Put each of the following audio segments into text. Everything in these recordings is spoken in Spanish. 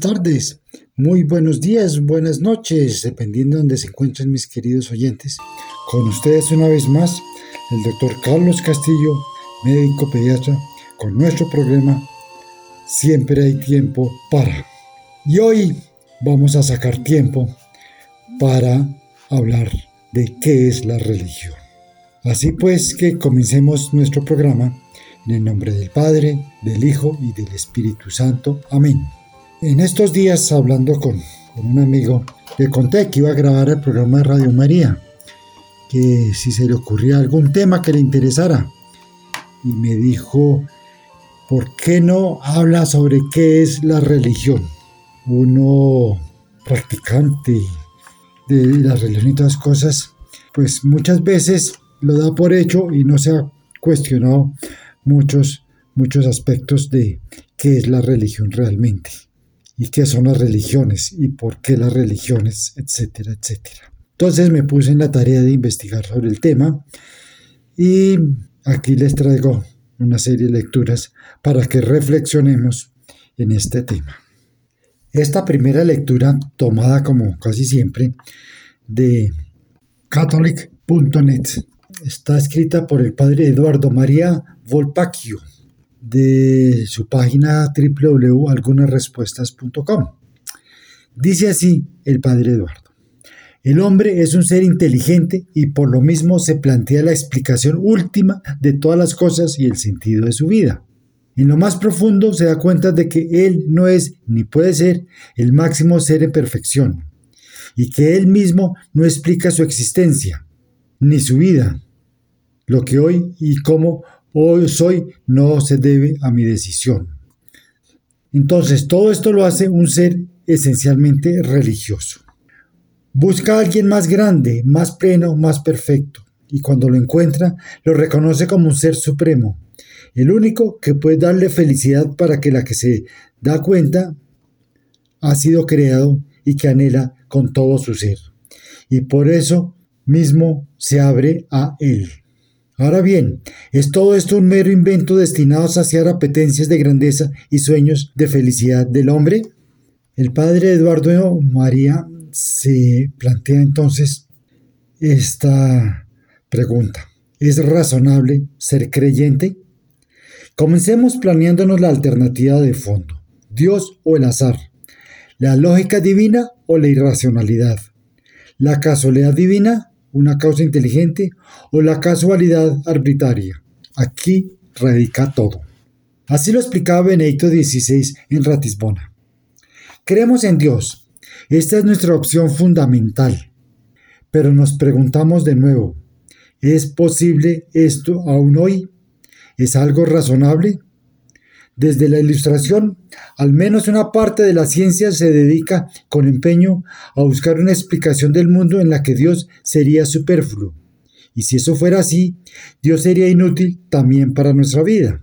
tardes, muy buenos días, buenas noches, dependiendo de donde se encuentren mis queridos oyentes. Con ustedes una vez más, el doctor Carlos Castillo, médico pediatra, con nuestro programa Siempre hay tiempo para. Y hoy vamos a sacar tiempo para hablar de qué es la religión. Así pues que comencemos nuestro programa en el nombre del Padre, del Hijo y del Espíritu Santo. Amén. En estos días, hablando con, un amigo, le conté que iba a grabar el programa de Radio María, que si se le ocurría algún tema que le interesara. Y me dijo, ¿por qué no habla sobre qué es la religión? Uno practicante de la religión y todas cosas, pues muchas veces lo da por hecho y no se ha cuestionado muchos, muchos aspectos de qué es la religión realmente y qué son las religiones y por qué las religiones, etcétera, etcétera. Entonces me puse en la tarea de investigar sobre el tema y aquí les traigo una serie de lecturas para que reflexionemos en este tema. Esta primera lectura, tomada como casi siempre de catholic.net, está escrita por el padre Eduardo María Volpacchio de su página www.algunasrespuestas.com. Dice así el padre Eduardo. El hombre es un ser inteligente y por lo mismo se plantea la explicación última de todas las cosas y el sentido de su vida. En lo más profundo se da cuenta de que él no es ni puede ser el máximo ser en perfección, y que él mismo no explica su existencia, ni su vida. Lo que hoy y cómo hoy soy no se debe a mi decisión. Entonces, todo esto lo hace un ser esencialmente religioso. Busca a alguien más grande, más pleno, más perfecto, y cuando lo encuentra, lo reconoce como un ser supremo, el único que puede darle felicidad para que la que se da cuenta ha sido creado y que anhela con todo su ser. Y por eso mismo se abre a él. Ahora bien, ¿es todo esto un mero invento destinado a saciar apetencias de grandeza y sueños de felicidad del hombre? El padre Eduardo María se plantea entonces esta pregunta. ¿Es razonable ser creyente? Comencemos planeándonos la alternativa de fondo, Dios o el azar, la lógica divina o la irracionalidad, la casualidad divina, una causa inteligente, o la casualidad arbitraria. Aquí radica todo. Así lo explicaba Benedicto XVI en Ratisbona. Creemos en Dios. Esta es nuestra opción fundamental. Pero nos preguntamos de nuevo, ¿es posible esto aún hoy? ¿Es algo razonable? Desde la ilustración, al menos una parte de la ciencia se dedica con empeño a buscar una explicación del mundo en la que Dios sería superfluo. Y si eso fuera así, Dios sería inútil también para nuestra vida.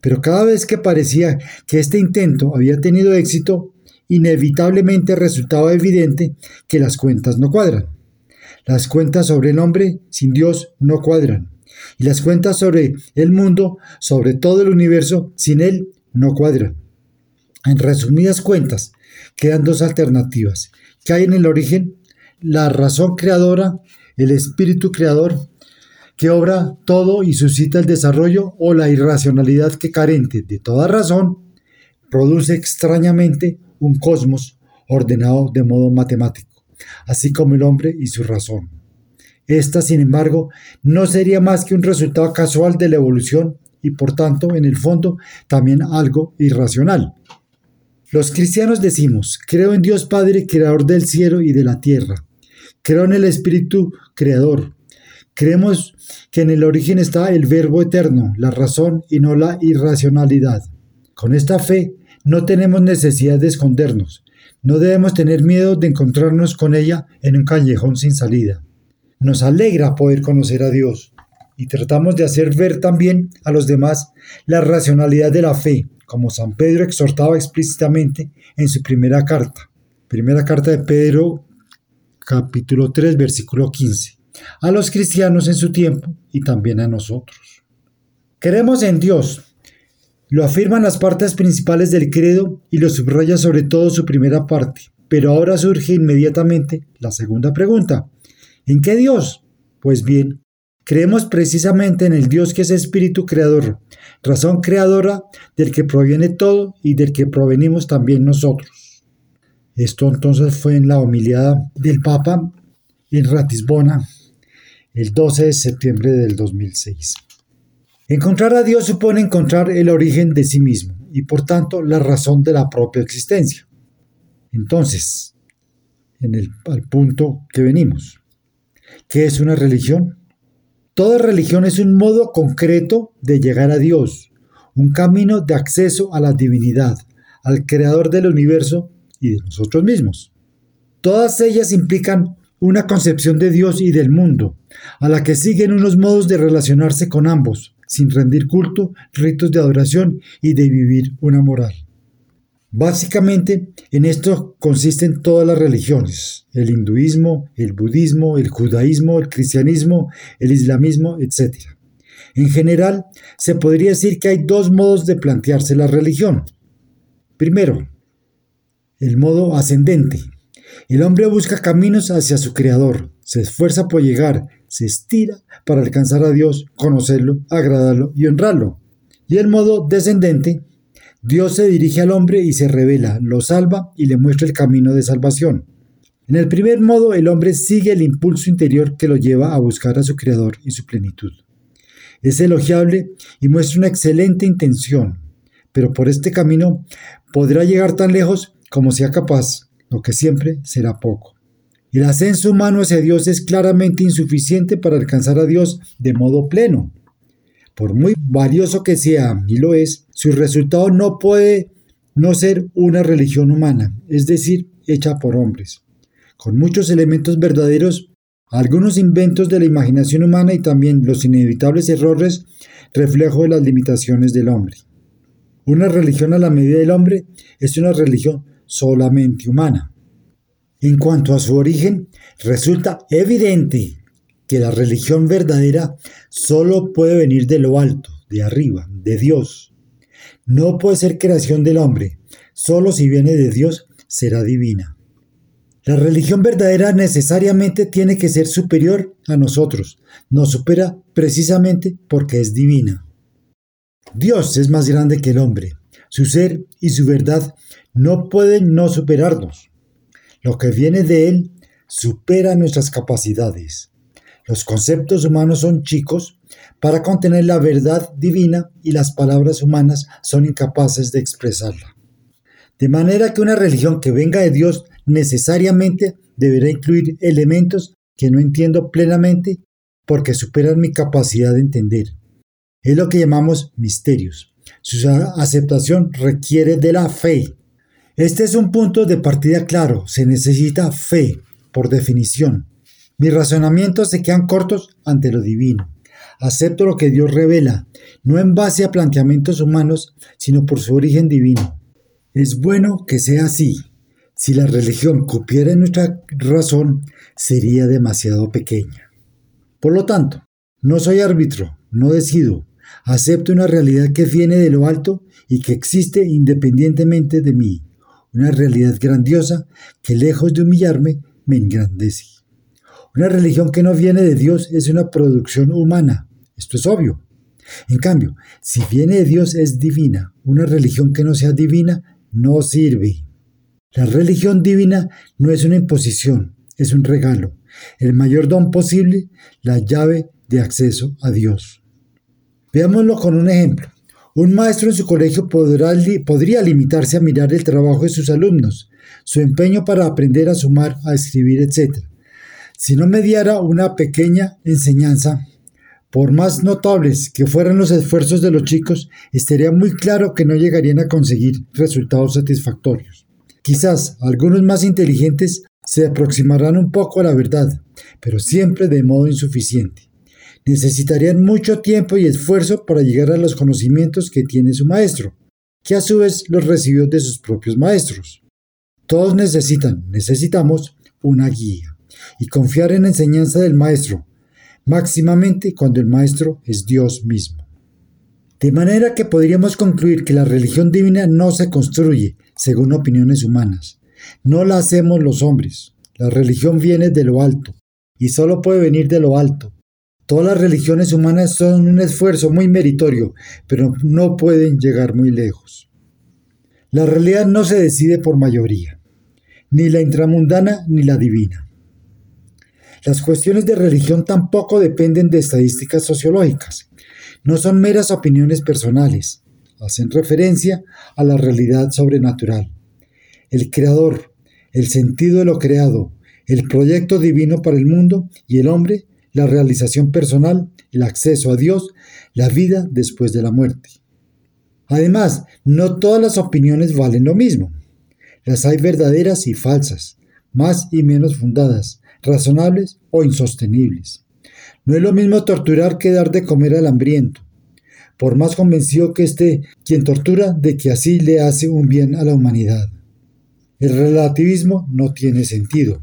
Pero cada vez que parecía que este intento había tenido éxito, inevitablemente resultaba evidente que las cuentas no cuadran. Las cuentas sobre el hombre sin Dios no cuadran y las cuentas sobre el mundo, sobre todo el universo, sin él no cuadran. En resumidas cuentas, quedan dos alternativas. ¿Qué hay en el origen? La razón creadora, el espíritu creador, que obra todo y suscita el desarrollo, o la irracionalidad que carente de toda razón, produce extrañamente un cosmos ordenado de modo matemático, así como el hombre y su razón. Esta, sin embargo, no sería más que un resultado casual de la evolución y por tanto, en el fondo, también algo irracional. Los cristianos decimos, creo en Dios Padre, creador del cielo y de la tierra. Creo en el Espíritu Creador. Creemos que en el origen está el Verbo eterno, la razón y no la irracionalidad. Con esta fe no tenemos necesidad de escondernos. No debemos tener miedo de encontrarnos con ella en un callejón sin salida. Nos alegra poder conocer a Dios y tratamos de hacer ver también a los demás la racionalidad de la fe, como San Pedro exhortaba explícitamente en su primera carta. Primera carta de Pedro, capítulo 3, versículo 15. A los cristianos en su tiempo y también a nosotros. Queremos en Dios. Lo afirman las partes principales del credo y lo subraya sobre todo su primera parte. Pero ahora surge inmediatamente la segunda pregunta. ¿En qué Dios? Pues bien, creemos precisamente en el Dios que es espíritu creador, razón creadora del que proviene todo y del que provenimos también nosotros. Esto entonces fue en la homilía del Papa en Ratisbona el 12 de septiembre del 2006. Encontrar a Dios supone encontrar el origen de sí mismo y por tanto la razón de la propia existencia. Entonces, en el al punto que venimos, ¿qué es una religión? Toda religión es un modo concreto de llegar a Dios, un camino de acceso a la divinidad, al creador del universo y de nosotros mismos. Todas ellas implican una concepción de Dios y del mundo, a la que siguen unos modos de relacionarse con ambos, sin rendir culto, ritos de adoración y de vivir una moral. Básicamente, en esto consisten todas las religiones, el hinduismo, el budismo, el judaísmo, el cristianismo, el islamismo, etc. En general, se podría decir que hay dos modos de plantearse la religión. Primero, el modo ascendente. El hombre busca caminos hacia su creador, se esfuerza por llegar, se estira para alcanzar a Dios, conocerlo, agradarlo y honrarlo. Y el modo descendente Dios se dirige al hombre y se revela, lo salva y le muestra el camino de salvación. En el primer modo, el hombre sigue el impulso interior que lo lleva a buscar a su Creador y su plenitud. Es elogiable y muestra una excelente intención, pero por este camino podrá llegar tan lejos como sea capaz, lo que siempre será poco. El ascenso humano hacia Dios es claramente insuficiente para alcanzar a Dios de modo pleno. Por muy valioso que sea, y lo es, su resultado no puede no ser una religión humana, es decir, hecha por hombres, con muchos elementos verdaderos, algunos inventos de la imaginación humana y también los inevitables errores, reflejo de las limitaciones del hombre. Una religión a la medida del hombre es una religión solamente humana. En cuanto a su origen, resulta evidente que la religión verdadera solo puede venir de lo alto, de arriba, de Dios. No puede ser creación del hombre, solo si viene de Dios será divina. La religión verdadera necesariamente tiene que ser superior a nosotros, nos supera precisamente porque es divina. Dios es más grande que el hombre, su ser y su verdad no pueden no superarnos. Lo que viene de Él supera nuestras capacidades. Los conceptos humanos son chicos para contener la verdad divina y las palabras humanas son incapaces de expresarla. De manera que una religión que venga de Dios necesariamente deberá incluir elementos que no entiendo plenamente porque superan mi capacidad de entender. Es lo que llamamos misterios. Su aceptación requiere de la fe. Este es un punto de partida claro. Se necesita fe, por definición. Mis razonamientos se quedan cortos ante lo divino. Acepto lo que Dios revela, no en base a planteamientos humanos, sino por su origen divino. Es bueno que sea así. Si la religión cupiera nuestra razón, sería demasiado pequeña. Por lo tanto, no soy árbitro, no decido. Acepto una realidad que viene de lo alto y que existe independientemente de mí. Una realidad grandiosa que lejos de humillarme me engrandece. Una religión que no viene de Dios es una producción humana. Esto es obvio. En cambio, si viene de Dios es divina. Una religión que no sea divina no sirve. La religión divina no es una imposición, es un regalo. El mayor don posible, la llave de acceso a Dios. Veámoslo con un ejemplo. Un maestro en su colegio podría limitarse a mirar el trabajo de sus alumnos, su empeño para aprender a sumar, a escribir, etc. Si no mediara una pequeña enseñanza, por más notables que fueran los esfuerzos de los chicos, estaría muy claro que no llegarían a conseguir resultados satisfactorios. Quizás algunos más inteligentes se aproximarán un poco a la verdad, pero siempre de modo insuficiente. Necesitarían mucho tiempo y esfuerzo para llegar a los conocimientos que tiene su maestro, que a su vez los recibió de sus propios maestros. Todos necesitan, necesitamos una guía y confiar en la enseñanza del Maestro, máximamente cuando el Maestro es Dios mismo. De manera que podríamos concluir que la religión divina no se construye según opiniones humanas. No la hacemos los hombres. La religión viene de lo alto y solo puede venir de lo alto. Todas las religiones humanas son un esfuerzo muy meritorio, pero no pueden llegar muy lejos. La realidad no se decide por mayoría, ni la intramundana ni la divina. Las cuestiones de religión tampoco dependen de estadísticas sociológicas. No son meras opiniones personales. Hacen referencia a la realidad sobrenatural. El creador, el sentido de lo creado, el proyecto divino para el mundo y el hombre, la realización personal, el acceso a Dios, la vida después de la muerte. Además, no todas las opiniones valen lo mismo. Las hay verdaderas y falsas, más y menos fundadas, razonables o insostenibles. No es lo mismo torturar que dar de comer al hambriento, por más convencido que esté quien tortura de que así le hace un bien a la humanidad. El relativismo no tiene sentido,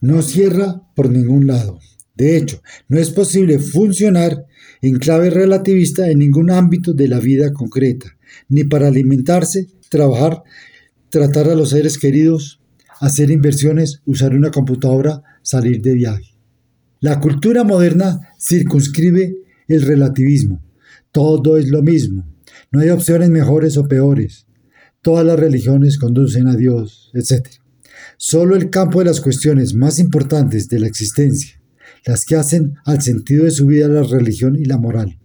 no cierra por ningún lado. De hecho, no es posible funcionar en clave relativista en ningún ámbito de la vida concreta, ni para alimentarse, trabajar, tratar a los seres queridos, hacer inversiones, usar una computadora, salir de viaje. La cultura moderna circunscribe el relativismo. Todo es lo mismo. No hay opciones mejores o peores. Todas las religiones conducen a Dios, etc. Solo el campo de las cuestiones más importantes de la existencia, las que hacen al sentido de su vida la religión y la moral.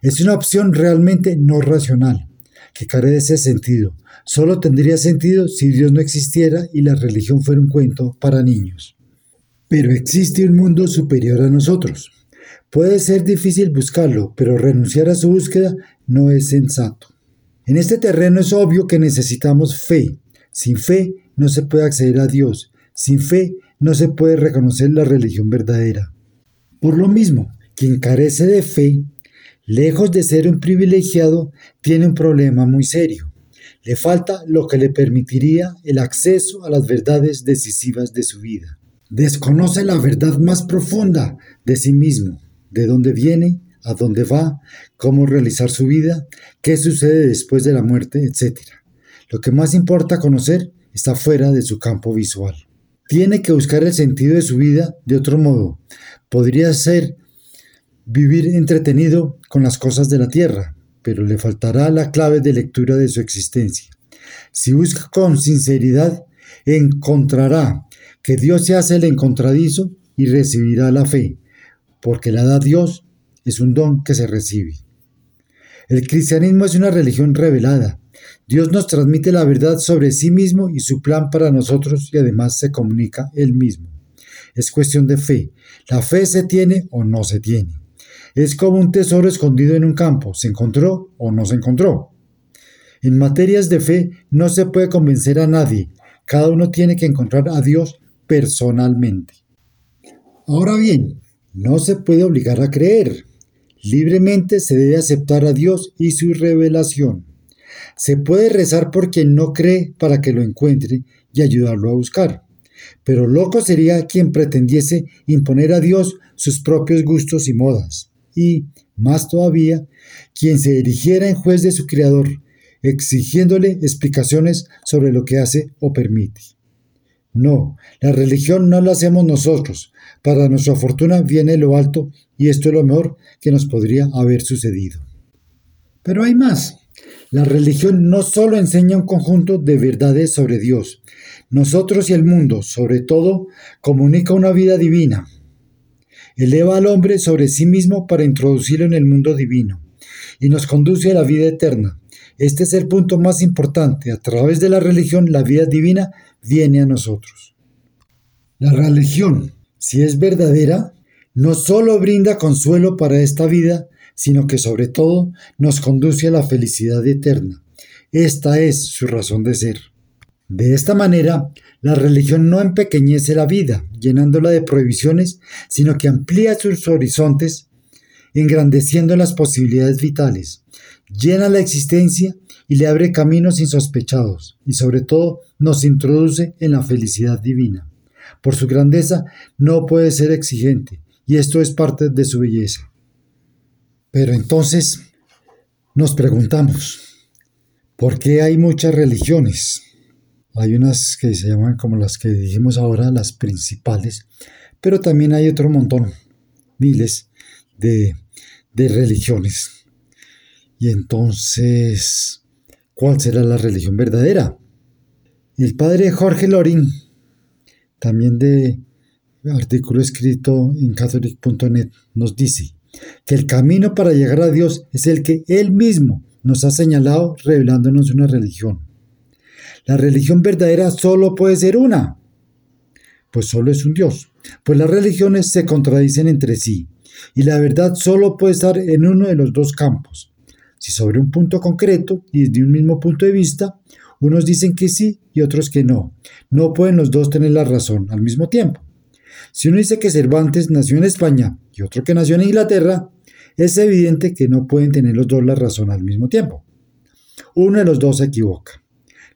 Es una opción realmente no racional, que carece de sentido. Solo tendría sentido si Dios no existiera y la religión fuera un cuento para niños. Pero existe un mundo superior a nosotros. Puede ser difícil buscarlo, pero renunciar a su búsqueda no es sensato. En este terreno es obvio que necesitamos fe. Sin fe no se puede acceder a Dios. Sin fe no se puede reconocer la religión verdadera. Por lo mismo, quien carece de fe lejos de ser un privilegiado, tiene un problema muy serio. Le falta lo que le permitiría el acceso a las verdades decisivas de su vida. Desconoce la verdad más profunda de sí mismo, de dónde viene, a dónde va, cómo realizar su vida, qué sucede después de la muerte, etc. Lo que más importa conocer está fuera de su campo visual. Tiene que buscar el sentido de su vida de otro modo. Podría ser vivir entretenido con las cosas de la tierra, pero le faltará la clave de lectura de su existencia. Si busca con sinceridad, encontrará que Dios se hace el encontradizo y recibirá la fe, porque la da Dios es un don que se recibe. El cristianismo es una religión revelada. Dios nos transmite la verdad sobre sí mismo y su plan para nosotros y además se comunica él mismo. Es cuestión de fe. La fe se tiene o no se tiene. Es como un tesoro escondido en un campo, se encontró o no se encontró. En materias de fe no se puede convencer a nadie, cada uno tiene que encontrar a Dios personalmente. Ahora bien, no se puede obligar a creer. Libremente se debe aceptar a Dios y su revelación. Se puede rezar por quien no cree para que lo encuentre y ayudarlo a buscar. Pero loco sería quien pretendiese imponer a Dios sus propios gustos y modas y, más todavía, quien se erigiera en juez de su Creador, exigiéndole explicaciones sobre lo que hace o permite. No, la religión no la hacemos nosotros. Para nuestra fortuna viene lo alto y esto es lo mejor que nos podría haber sucedido. Pero hay más. La religión no solo enseña un conjunto de verdades sobre Dios, nosotros y el mundo, sobre todo, comunica una vida divina, eleva al hombre sobre sí mismo para introducirlo en el mundo divino y nos conduce a la vida eterna. Este es el punto más importante. A través de la religión, la vida divina viene a nosotros. La religión, si es verdadera, no solo brinda consuelo para esta vida, sino que sobre todo nos conduce a la felicidad eterna. Esta es su razón de ser. De esta manera, la religión no empequeñece la vida, llenándola de prohibiciones, sino que amplía sus horizontes, engrandeciendo las posibilidades vitales, llena la existencia y le abre caminos insospechados, y sobre todo nos introduce en la felicidad divina. Por su grandeza no puede ser exigente, y esto es parte de su belleza. Pero entonces, Nos preguntamos, ¿por qué hay muchas religiones? Hay unas que se llaman como las que dijimos ahora, las principales, pero también hay otro montón, miles de, de religiones. Y entonces, ¿cuál será la religión verdadera? El padre Jorge Lorin, también de artículo escrito en catholic.net, nos dice que el camino para llegar a Dios es el que Él mismo nos ha señalado revelándonos una religión. La religión verdadera solo puede ser una, pues solo es un Dios, pues las religiones se contradicen entre sí, y la verdad solo puede estar en uno de los dos campos. Si sobre un punto concreto y desde un mismo punto de vista, unos dicen que sí y otros que no, no pueden los dos tener la razón al mismo tiempo. Si uno dice que Cervantes nació en España y otro que nació en Inglaterra, es evidente que no pueden tener los dos la razón al mismo tiempo. Uno de los dos se equivoca.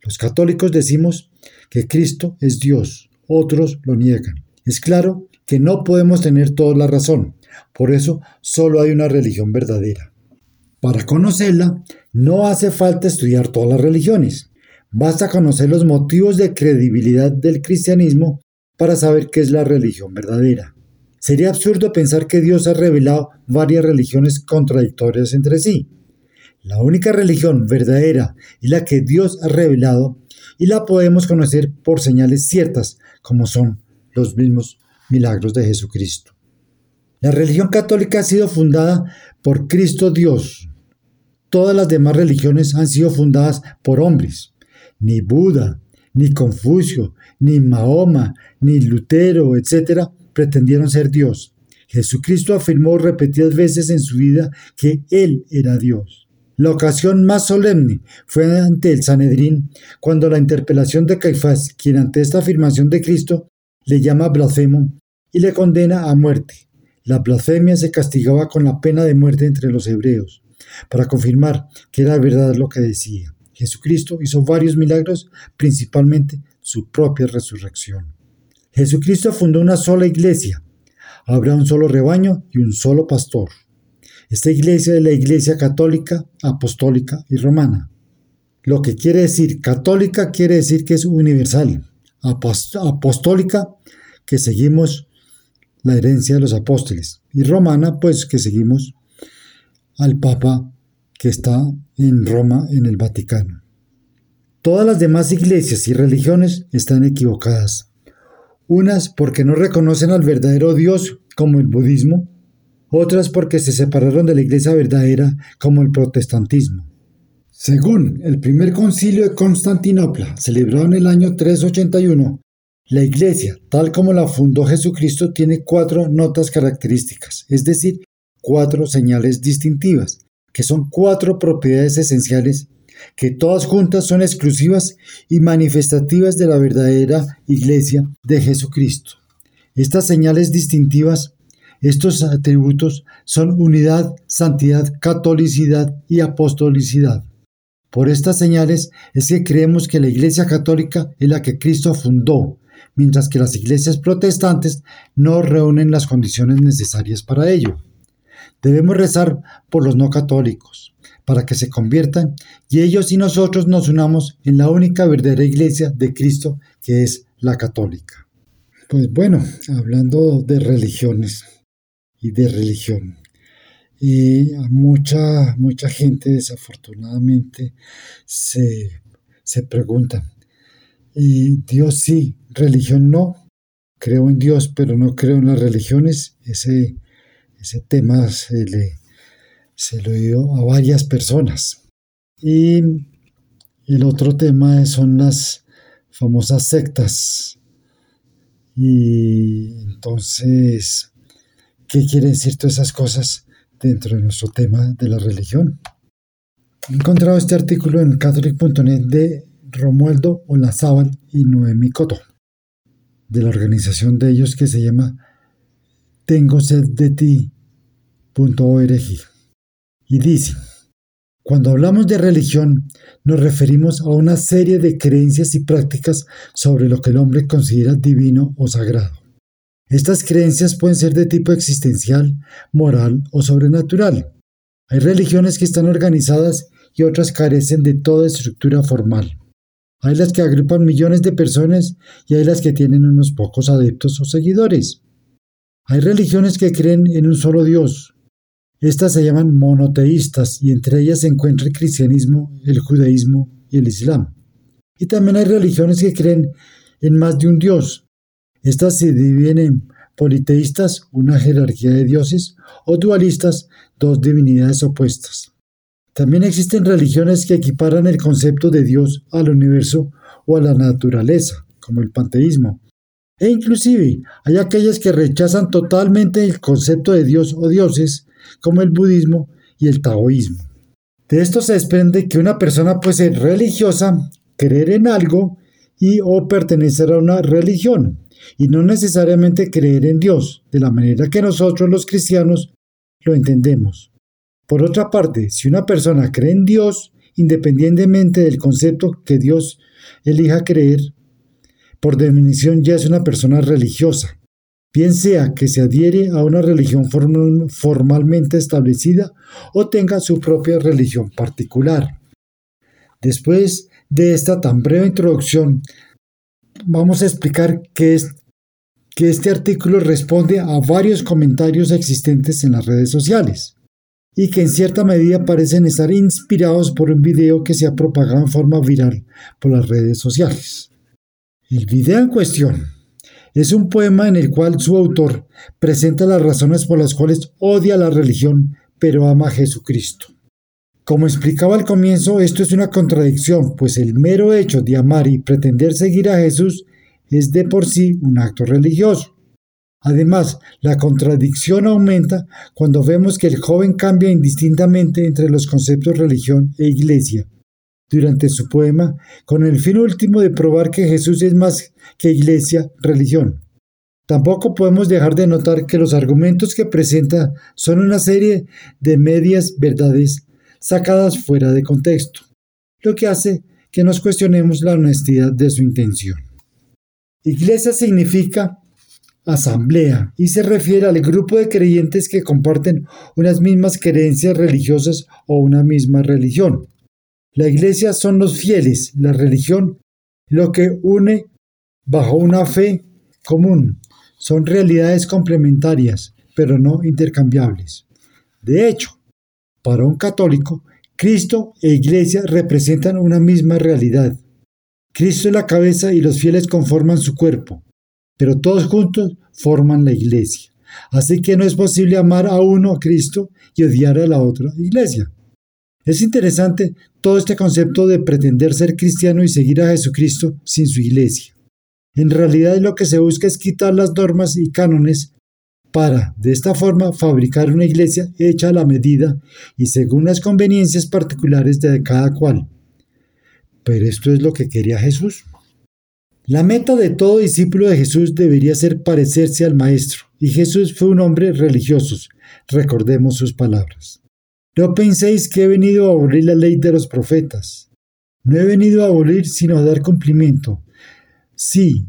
Los católicos decimos que Cristo es Dios, otros lo niegan. Es claro que no podemos tener toda la razón, por eso solo hay una religión verdadera. Para conocerla, no hace falta estudiar todas las religiones. Basta conocer los motivos de credibilidad del cristianismo para saber qué es la religión verdadera. Sería absurdo pensar que Dios ha revelado varias religiones contradictorias entre sí. La única religión verdadera es la que Dios ha revelado y la podemos conocer por señales ciertas, como son los mismos milagros de Jesucristo. La religión católica ha sido fundada por Cristo Dios. Todas las demás religiones han sido fundadas por hombres. Ni Buda, ni Confucio, ni Mahoma, ni Lutero, etc., pretendieron ser Dios. Jesucristo afirmó repetidas veces en su vida que Él era Dios. La ocasión más solemne fue ante el Sanedrín, cuando la interpelación de Caifás, quien ante esta afirmación de Cristo le llama blasfemo y le condena a muerte. La blasfemia se castigaba con la pena de muerte entre los hebreos, para confirmar que era verdad lo que decía. Jesucristo hizo varios milagros, principalmente su propia resurrección. Jesucristo fundó una sola iglesia. Habrá un solo rebaño y un solo pastor. Esta iglesia es la iglesia católica, apostólica y romana. Lo que quiere decir católica quiere decir que es universal. Apostólica, que seguimos la herencia de los apóstoles. Y romana, pues que seguimos al Papa que está en Roma, en el Vaticano. Todas las demás iglesias y religiones están equivocadas. Unas porque no reconocen al verdadero Dios, como el budismo, otras porque se separaron de la iglesia verdadera como el protestantismo. Según el primer concilio de Constantinopla, celebrado en el año 381, la iglesia, tal como la fundó Jesucristo, tiene cuatro notas características, es decir, cuatro señales distintivas, que son cuatro propiedades esenciales que todas juntas son exclusivas y manifestativas de la verdadera iglesia de Jesucristo. Estas señales distintivas estos atributos son unidad, santidad, catolicidad y apostolicidad. Por estas señales es que creemos que la Iglesia Católica es la que Cristo fundó, mientras que las iglesias protestantes no reúnen las condiciones necesarias para ello. Debemos rezar por los no católicos, para que se conviertan y ellos y nosotros nos unamos en la única verdadera iglesia de Cristo que es la católica. Pues bueno, hablando de religiones, y de religión. Y mucha, mucha gente desafortunadamente se, se pregunta, ¿y Dios sí, religión no? Creo en Dios, pero no creo en las religiones. Ese, ese tema se le, se lo dio a varias personas. Y el otro tema son las famosas sectas. Y entonces ¿Qué quiere decir todas esas cosas dentro de nuestro tema de la religión? He encontrado este artículo en catholic.net de Romualdo Olazábal y Noemi Coto, de la organización de ellos que se llama Tengo sed de ti.org. Y dice, cuando hablamos de religión, nos referimos a una serie de creencias y prácticas sobre lo que el hombre considera divino o sagrado. Estas creencias pueden ser de tipo existencial, moral o sobrenatural. Hay religiones que están organizadas y otras carecen de toda estructura formal. Hay las que agrupan millones de personas y hay las que tienen unos pocos adeptos o seguidores. Hay religiones que creen en un solo Dios. Estas se llaman monoteístas y entre ellas se encuentra el cristianismo, el judaísmo y el islam. Y también hay religiones que creen en más de un Dios. Estas se dividen en politeístas, una jerarquía de dioses, o dualistas, dos divinidades opuestas. También existen religiones que equiparan el concepto de Dios al universo o a la naturaleza, como el panteísmo. E inclusive hay aquellas que rechazan totalmente el concepto de Dios o dioses, como el budismo y el taoísmo. De esto se desprende que una persona puede ser religiosa, creer en algo y o pertenecer a una religión, y no necesariamente creer en Dios, de la manera que nosotros los cristianos lo entendemos. Por otra parte, si una persona cree en Dios, independientemente del concepto que Dios elija creer, por definición ya es una persona religiosa, bien sea que se adhiere a una religión formalmente establecida o tenga su propia religión particular. Después de esta tan breve introducción, vamos a explicar que, que este artículo responde a varios comentarios existentes en las redes sociales y que en cierta medida parecen estar inspirados por un video que se ha propagado en forma viral por las redes sociales. El video en cuestión es un poema en el cual su autor presenta las razones por las cuales odia la religión pero ama a Jesucristo. Como explicaba al comienzo, esto es una contradicción, pues el mero hecho de amar y pretender seguir a Jesús es de por sí un acto religioso. Además, la contradicción aumenta cuando vemos que el joven cambia indistintamente entre los conceptos religión e iglesia. Durante su poema, con el fin último de probar que Jesús es más que iglesia, religión. Tampoco podemos dejar de notar que los argumentos que presenta son una serie de medias verdades sacadas fuera de contexto, lo que hace que nos cuestionemos la honestidad de su intención. Iglesia significa asamblea y se refiere al grupo de creyentes que comparten unas mismas creencias religiosas o una misma religión. La iglesia son los fieles, la religión lo que une bajo una fe común. Son realidades complementarias, pero no intercambiables. De hecho, para un católico, Cristo e iglesia representan una misma realidad. Cristo es la cabeza y los fieles conforman su cuerpo pero todos juntos forman la iglesia. Así que no es posible amar a uno a Cristo y odiar a la otra iglesia. Es interesante todo este concepto de pretender ser cristiano y seguir a Jesucristo sin su iglesia. En realidad lo que se busca es quitar las normas y cánones para, de esta forma, fabricar una iglesia hecha a la medida y según las conveniencias particulares de cada cual. Pero esto es lo que quería Jesús. La meta de todo discípulo de Jesús debería ser parecerse al Maestro, y Jesús fue un hombre religioso. Recordemos sus palabras. No penséis que he venido a abolir la ley de los profetas. No he venido a abolir sino a dar cumplimiento. Sí,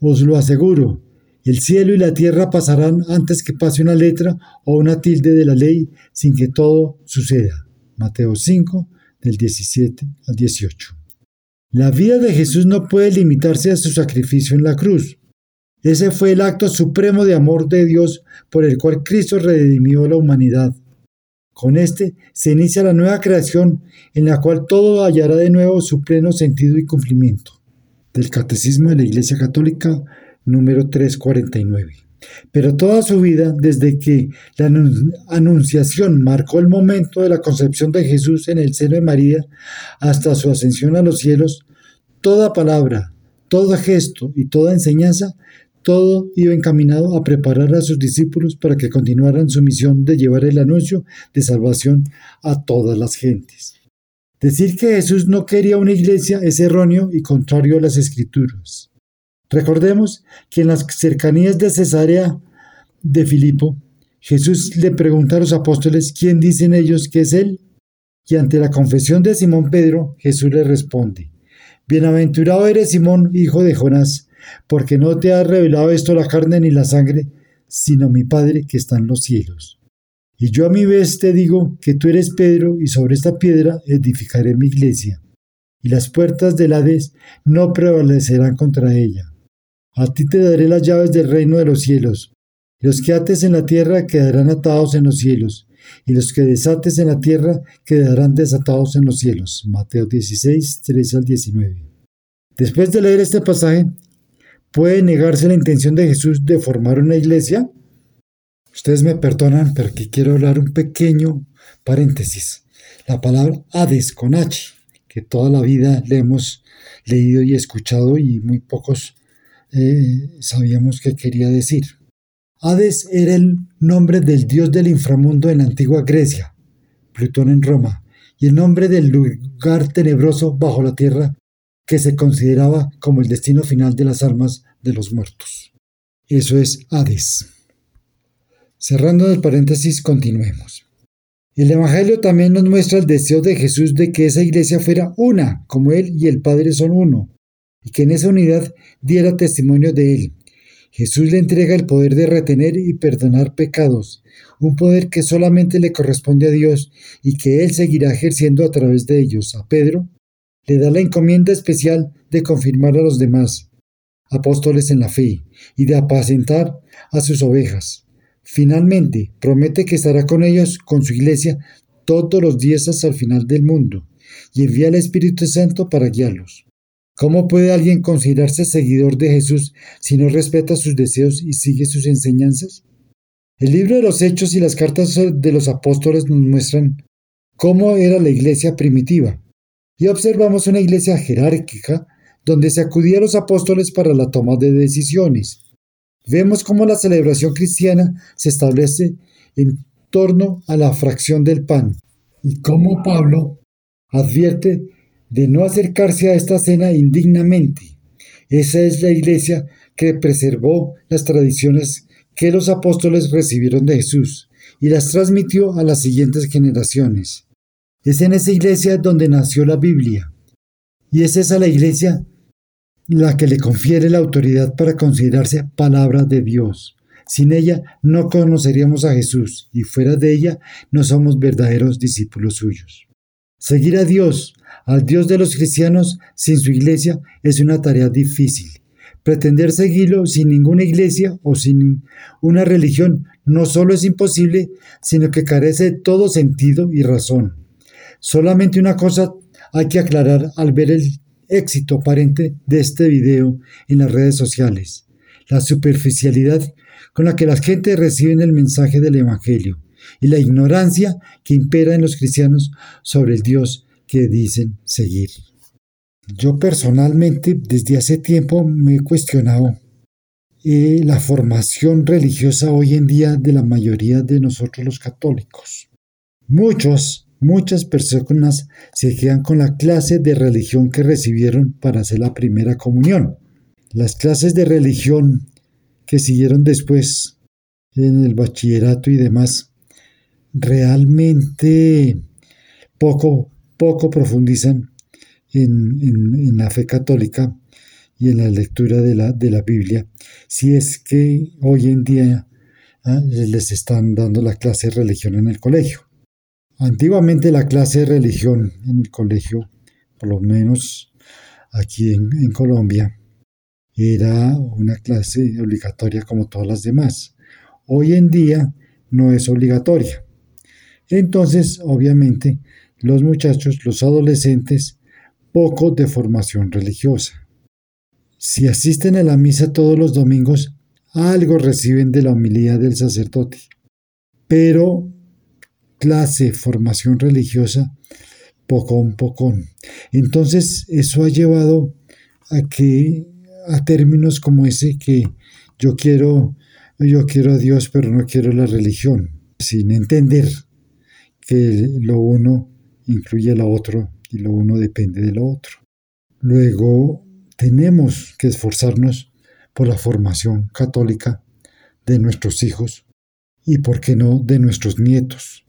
os lo aseguro, el cielo y la tierra pasarán antes que pase una letra o una tilde de la ley sin que todo suceda. Mateo 5, del 17 al 18. La vida de Jesús no puede limitarse a su sacrificio en la cruz. Ese fue el acto supremo de amor de Dios por el cual Cristo redimió a la humanidad. Con este se inicia la nueva creación en la cual todo hallará de nuevo su pleno sentido y cumplimiento. Del Catecismo de la Iglesia Católica número 349. Pero toda su vida, desde que la anunciación marcó el momento de la concepción de Jesús en el seno de María hasta su ascensión a los cielos, toda palabra, todo gesto y toda enseñanza, todo iba encaminado a preparar a sus discípulos para que continuaran su misión de llevar el anuncio de salvación a todas las gentes. Decir que Jesús no quería una iglesia es erróneo y contrario a las escrituras. Recordemos que en las cercanías de Cesarea de Filipo, Jesús le pregunta a los apóstoles quién dicen ellos que es Él. Y ante la confesión de Simón Pedro, Jesús le responde, Bienaventurado eres Simón, hijo de Jonás, porque no te ha revelado esto la carne ni la sangre, sino mi Padre que está en los cielos. Y yo a mi vez te digo que tú eres Pedro y sobre esta piedra edificaré mi iglesia, y las puertas del Hades no prevalecerán contra ella. A ti te daré las llaves del reino de los cielos. Los que ates en la tierra quedarán atados en los cielos, y los que desates en la tierra quedarán desatados en los cielos. Mateo 16, 13 al 19. Después de leer este pasaje, ¿puede negarse la intención de Jesús de formar una iglesia? Ustedes me perdonan, pero aquí quiero hablar un pequeño paréntesis. La palabra Hades con H, que toda la vida le hemos leído y escuchado y muy pocos eh, sabíamos qué quería decir. Hades era el nombre del dios del inframundo en la antigua Grecia, Plutón en Roma, y el nombre del lugar tenebroso bajo la tierra que se consideraba como el destino final de las almas de los muertos. Eso es Hades. Cerrando el paréntesis, continuemos. El Evangelio también nos muestra el deseo de Jesús de que esa iglesia fuera una, como Él y el Padre son uno, y que en esa unidad diera testimonio de Él. Jesús le entrega el poder de retener y perdonar pecados, un poder que solamente le corresponde a Dios y que Él seguirá ejerciendo a través de ellos. A Pedro le da la encomienda especial de confirmar a los demás, apóstoles en la fe, y de apacentar a sus ovejas. Finalmente, promete que estará con ellos, con su iglesia, todos los días hasta el final del mundo, y envía al Espíritu Santo para guiarlos. ¿Cómo puede alguien considerarse seguidor de Jesús si no respeta sus deseos y sigue sus enseñanzas? El libro de los Hechos y las cartas de los apóstoles nos muestran cómo era la iglesia primitiva, y observamos una iglesia jerárquica donde se acudía a los apóstoles para la toma de decisiones. Vemos cómo la celebración cristiana se establece en torno a la fracción del pan y cómo Pablo advierte de no acercarse a esta cena indignamente. Esa es la iglesia que preservó las tradiciones que los apóstoles recibieron de Jesús y las transmitió a las siguientes generaciones. Es en esa iglesia donde nació la Biblia. Y es esa la iglesia la que le confiere la autoridad para considerarse palabra de Dios. Sin ella no conoceríamos a Jesús y fuera de ella no somos verdaderos discípulos suyos. Seguir a Dios, al Dios de los cristianos, sin su iglesia es una tarea difícil. Pretender seguirlo sin ninguna iglesia o sin una religión no solo es imposible, sino que carece de todo sentido y razón. Solamente una cosa hay que aclarar al ver el éxito aparente de este video en las redes sociales, la superficialidad con la que las gentes reciben el mensaje del Evangelio y la ignorancia que impera en los cristianos sobre el Dios que dicen seguir. Yo personalmente desde hace tiempo me he cuestionado eh, la formación religiosa hoy en día de la mayoría de nosotros los católicos. Muchos Muchas personas se quedan con la clase de religión que recibieron para hacer la primera comunión. Las clases de religión que siguieron después en el bachillerato y demás realmente poco, poco profundizan en, la fe católica y en la lectura de la, de la Biblia, si es que hoy en día ah, les están dando la clase de religión en el colegio. Antiguamente la clase de religión en el colegio, por lo menos aquí en, Colombia, era una clase obligatoria como todas las demás. Hoy en día no es obligatoria. Entonces, obviamente, los muchachos, los adolescentes, poco de formación religiosa. Si asisten a la misa todos los domingos, algo reciben de la homilía del sacerdote. Pero clase, formación religiosa, pocón, pocón. Entonces, eso ha llevado a que, a términos como ese que yo quiero, yo quiero a Dios, pero no quiero la religión, sin entender que lo uno incluye a lo otro y lo uno depende de lo otro. Luego, tenemos que esforzarnos por la formación católica de nuestros hijos y, por qué no, de nuestros nietos.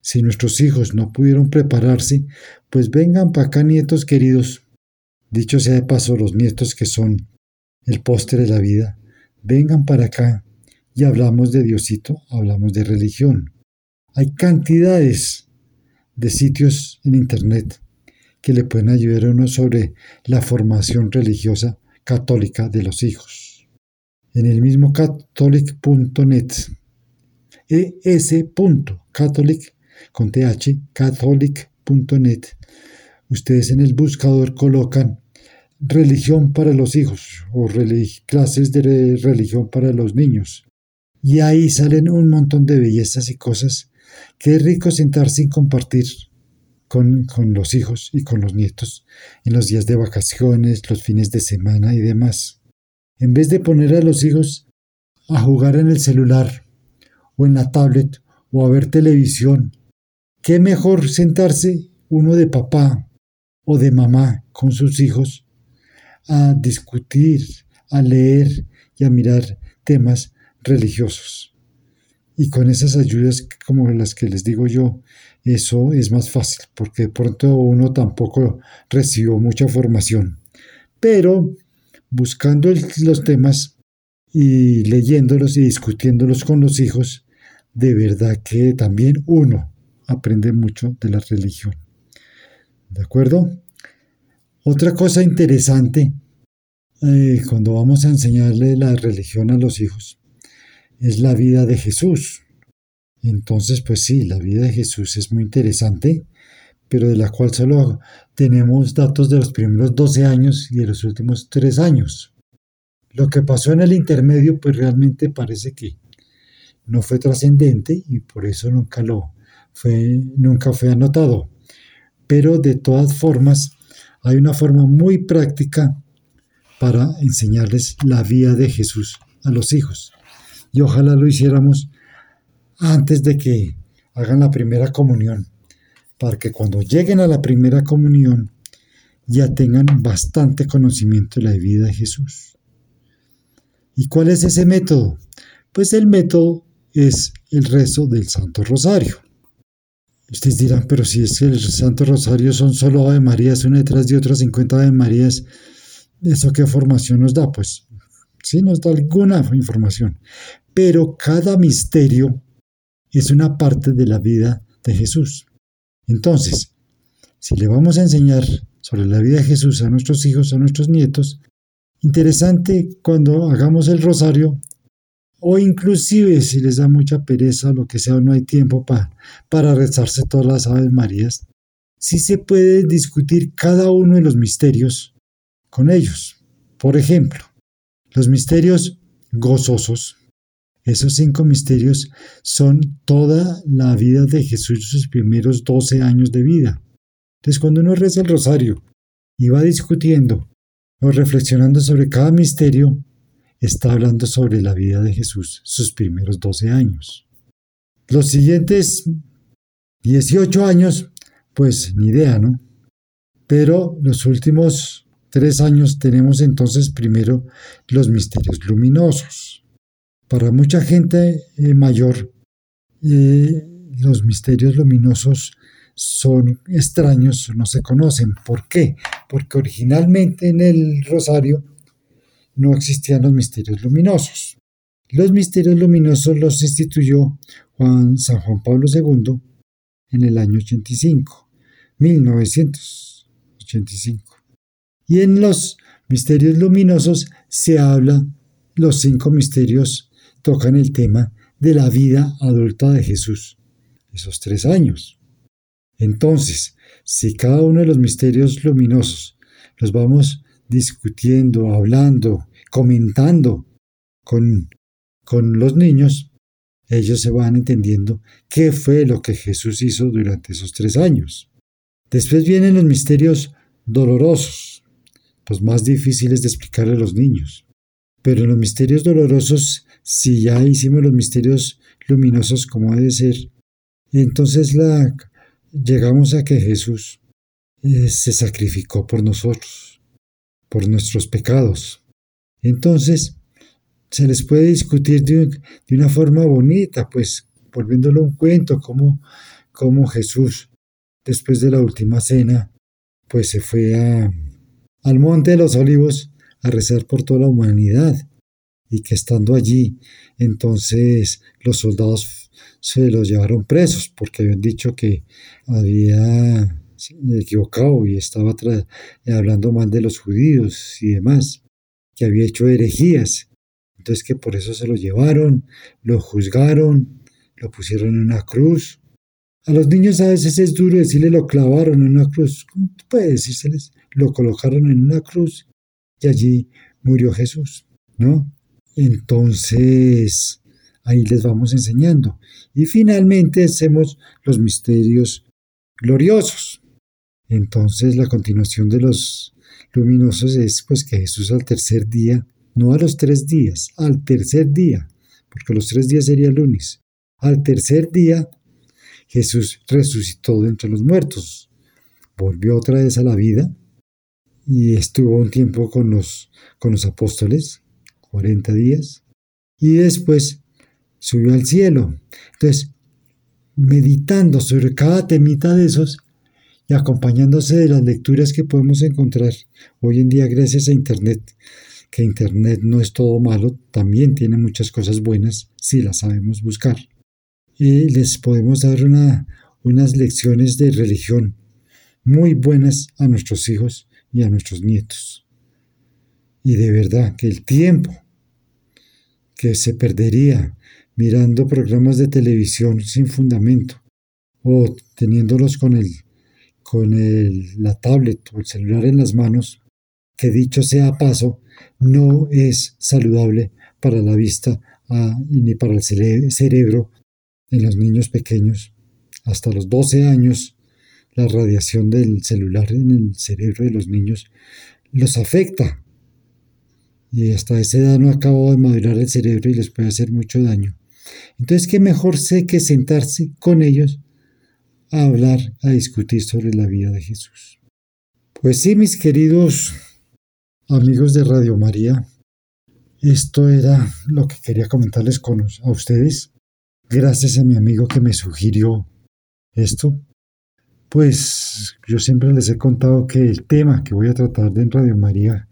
Si nuestros hijos no pudieron prepararse, pues vengan para acá, nietos queridos. Dicho sea de paso, los nietos que son el postre de la vida, vengan para acá y hablamos de Diosito, hablamos de religión. Hay cantidades de sitios en Internet que le pueden ayudar a uno sobre la formación religiosa católica de los hijos. En el mismo catholic.net, es.catholic con th, catholic.net, ustedes en el buscador colocan religión para los hijos o clases de religión para los niños. Y ahí salen un montón de bellezas y cosas es rico sentarse y compartir con, con, los hijos y con los nietos en los días de vacaciones, los fines de semana y demás. En vez de poner a los hijos a jugar en el celular o en la tablet o a ver televisión, qué mejor sentarse uno de papá o de mamá con sus hijos a discutir, a leer y a mirar temas religiosos. Y con esas ayudas como las que les digo yo, eso es más fácil, porque de pronto uno tampoco recibió mucha formación. Pero buscando los temas y leyéndolos y discutiéndolos con los hijos, de verdad que también uno aprende mucho de la religión. ¿De acuerdo? Otra cosa interesante eh, cuando vamos a enseñarle la religión a los hijos es la vida de Jesús. Entonces, pues sí, la vida de Jesús es muy interesante, pero de la cual solo tenemos datos de los primeros 12 años y de los últimos 3 años. Lo que pasó en el intermedio, pues realmente parece que no fue trascendente y por eso nunca lo nunca fue anotado. Pero de todas formas, hay una forma muy práctica para enseñarles la vida de Jesús a los hijos. Y ojalá lo hiciéramos antes de que hagan la primera comunión, para que cuando lleguen a la primera comunión ya tengan bastante conocimiento de la vida de Jesús. ¿Y cuál es ese método? Pues el método es el rezo del Santo Rosario. Ustedes dirán, pero si es que el Santo Rosario son solo Ave Marías, una detrás de otra, 50 Ave Marías, ¿eso qué formación nos da? Pues sí nos da alguna información, pero cada misterio es una parte de la vida de Jesús. Entonces, si le vamos a enseñar sobre la vida de Jesús a nuestros hijos, a nuestros nietos, interesante cuando hagamos el rosario o inclusive si les da mucha pereza lo que sea no hay tiempo para rezarse todas las Aves Marías, sí se puede discutir cada uno de los misterios con ellos. Por ejemplo, los misterios gozosos. Esos cinco misterios son toda la vida de Jesús, sus primeros doce años de vida. Entonces, cuando uno reza el rosario y va discutiendo o reflexionando sobre cada misterio, está hablando sobre la vida de Jesús, sus primeros 12 años. Los siguientes 18 años, pues ni idea, ¿no? Pero los últimos tres años tenemos entonces primero los misterios luminosos. Para mucha gente eh, mayor, eh, los misterios luminosos son extraños, no se conocen. ¿Por qué? Porque originalmente en el rosario no existían los misterios luminosos. Los misterios luminosos los instituyó Juan, San Juan Pablo II en el año 85, 1985. Y en los misterios luminosos se habla, los cinco misterios tocan el tema de la vida adulta de Jesús, esos tres años. Entonces, si cada uno de los misterios luminosos los vamos discutiendo, hablando, comentando con, con los niños, ellos se van entendiendo qué fue lo que Jesús hizo durante esos tres años. Después vienen los misterios dolorosos, los más difíciles de explicarle a los niños. Pero en los misterios dolorosos, si ya hicimos los misterios luminosos como debe ser, entonces llegamos a que Jesús eh, se sacrificó por nosotros, por nuestros pecados. Entonces, se les puede discutir de, una forma bonita, pues volviéndolo un cuento, como, como Jesús, después de la última cena, pues se fue a, al Monte de los Olivos a rezar por toda la humanidad y que estando allí, entonces los soldados se los llevaron presos porque habían dicho que había equivocado y estaba hablando mal de los judíos y demás, que había hecho herejías. Entonces que por eso se lo llevaron, lo juzgaron, lo pusieron en una cruz. A los niños a veces es duro decirle lo clavaron en una cruz. ¿Cómo puede decírseles? Lo colocaron en una cruz y allí murió Jesús, ¿no? Entonces, ahí les vamos enseñando. Y finalmente hacemos los misterios gloriosos. Entonces, la continuación de los luminosos es pues que Jesús al tercer día, no a los tres días, al tercer día, porque los tres días sería lunes, al tercer día Jesús resucitó de entre los muertos, volvió otra vez a la vida y estuvo un tiempo con los, con los apóstoles, 40 días, y después subió al cielo. Entonces, meditando sobre cada temita de esos y acompañándose de las lecturas que podemos encontrar hoy en día gracias a Internet, que Internet no es todo malo, también tiene muchas cosas buenas si las sabemos buscar. Y les podemos dar una, unas lecciones de religión muy buenas a nuestros hijos y a nuestros nietos. Y de verdad que el tiempo que se perdería mirando programas de televisión sin fundamento o teniéndolos con, el, con el, la tablet o el celular en las manos, que dicho sea paso, no es saludable para la vista ah, ni para el cerebro en los niños pequeños. Hasta los 12 años, la radiación del celular en el cerebro de los niños los afecta y hasta esa edad no acabo de madurar el cerebro y les puede hacer mucho daño. Entonces, ¿qué mejor sé que sentarse con ellos a hablar, a discutir sobre la vida de Jesús? Pues sí, mis queridos amigos de Radio María, esto era lo que quería comentarles con, a ustedes. Gracias a mi amigo que me sugirió esto. Pues yo siempre les he contado que el tema que voy a tratar de Radio María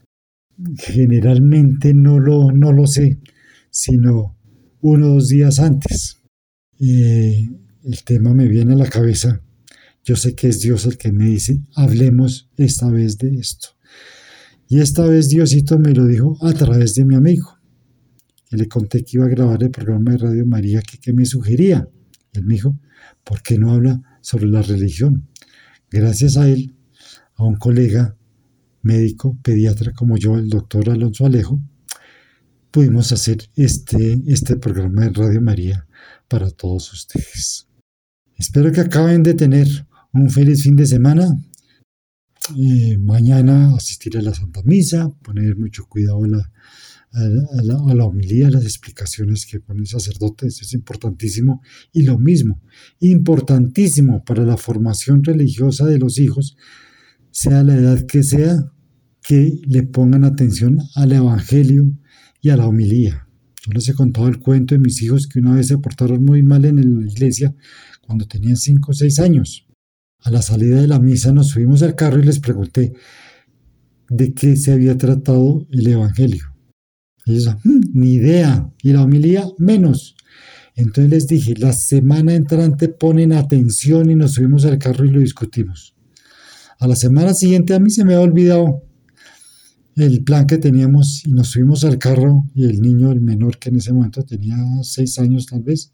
generalmente no lo, no lo sé, sino uno o dos días antes. y el tema me viene a la cabeza. Yo sé que es Dios el que me dice, hablemos esta vez de esto. Y esta vez Diosito me lo dijo a través de mi amigo. Y le conté que iba a grabar el programa de Radio María que, me sugería. Él me dijo, ¿por qué no habla sobre la religión? Gracias a él, a un colega médico, pediatra como yo, el doctor Alonso Alejo, pudimos hacer este, este programa de Radio María para todos ustedes. Espero que acaben de tener un feliz fin de semana. Eh, mañana asistir a la Santa Misa, poner mucho cuidado a la, a la, a la homilía, las explicaciones que pone el sacerdote, eso es importantísimo. Y lo mismo, importantísimo para la formación religiosa de los hijos, sea la edad que sea, que le pongan atención al Evangelio y a la homilía. Yo les he contado el cuento de mis hijos que una vez se portaron muy mal en la iglesia cuando tenían 5 o 6 años. A la salida de la misa nos subimos al carro y les pregunté de qué se había tratado el Evangelio. Ellos, mm, ni idea. Y la homilía, menos. Entonces les dije, la semana entrante ponen atención y nos subimos al carro y lo discutimos. A la semana siguiente a mí se me ha olvidado el plan que teníamos y nos subimos al carro y el niño, el menor que en ese momento tenía seis años tal vez,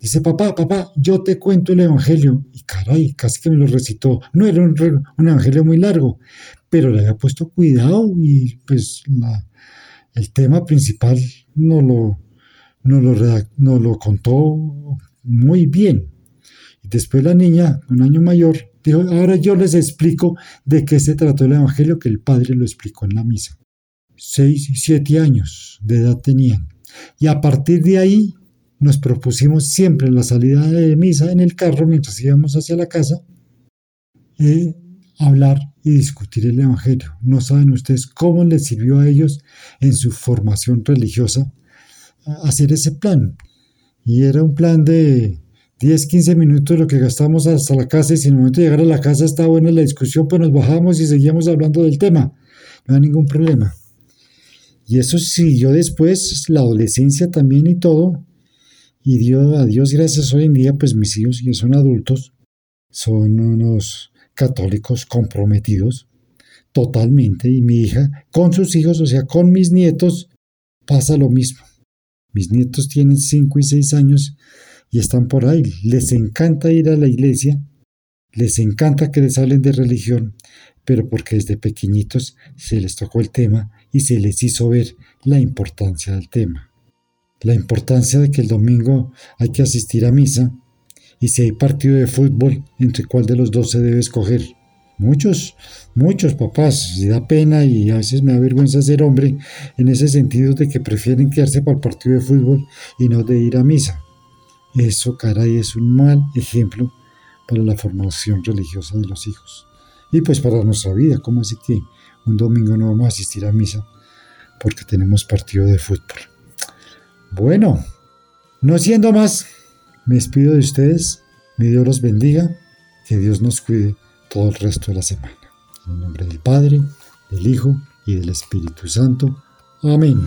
dice, papá, papá, yo te cuento el Evangelio. Y caray, casi que me lo recitó. No era un, Evangelio muy largo, pero le había puesto cuidado y pues el tema principal no lo, no lo, no lo contó muy bien. Y después la niña, un año mayor, Dijo, ahora yo les explico de qué se trató el Evangelio que el Padre lo explicó en la misa. Seis y siete años de edad tenían. Y a partir de ahí nos propusimos siempre en la salida de misa en el carro mientras íbamos hacia la casa eh, hablar y discutir el Evangelio. No saben ustedes cómo les sirvió a ellos en su formación religiosa hacer ese plan. Y era un plan de 10, 15 minutos lo que gastamos hasta la casa y si en el momento de llegar a la casa está buena la discusión, pues nos bajamos y seguíamos hablando del tema. No hay ningún problema. Y eso siguió después, la adolescencia también y todo. Y Dios, a Dios gracias hoy en día, pues mis hijos que son adultos, son unos católicos comprometidos totalmente. Y mi hija con sus hijos, o sea, con mis nietos, pasa lo mismo. Mis nietos tienen 5 y 6 años y están por ahí. Les encanta ir a la iglesia, les encanta que les hablen de religión, pero porque desde pequeñitos se les tocó el tema y se les hizo ver la importancia del tema. La importancia de que el domingo hay que asistir a misa y si hay partido de fútbol, entre cuál de los dos se debe escoger. Muchos, muchos papás, se da pena y a veces me da vergüenza ser hombre en ese sentido de que prefieren quedarse para el partido de fútbol y no de ir a misa. Eso, caray, es un mal ejemplo para la formación religiosa de los hijos. Y pues para nuestra vida, ¿cómo así que un domingo no vamos a asistir a misa porque tenemos partido de fútbol? Bueno, no siendo más, me despido de ustedes. Mi Dios los bendiga. Que Dios nos cuide todo el resto de la semana. En el nombre del Padre, del Hijo y del Espíritu Santo. Amén.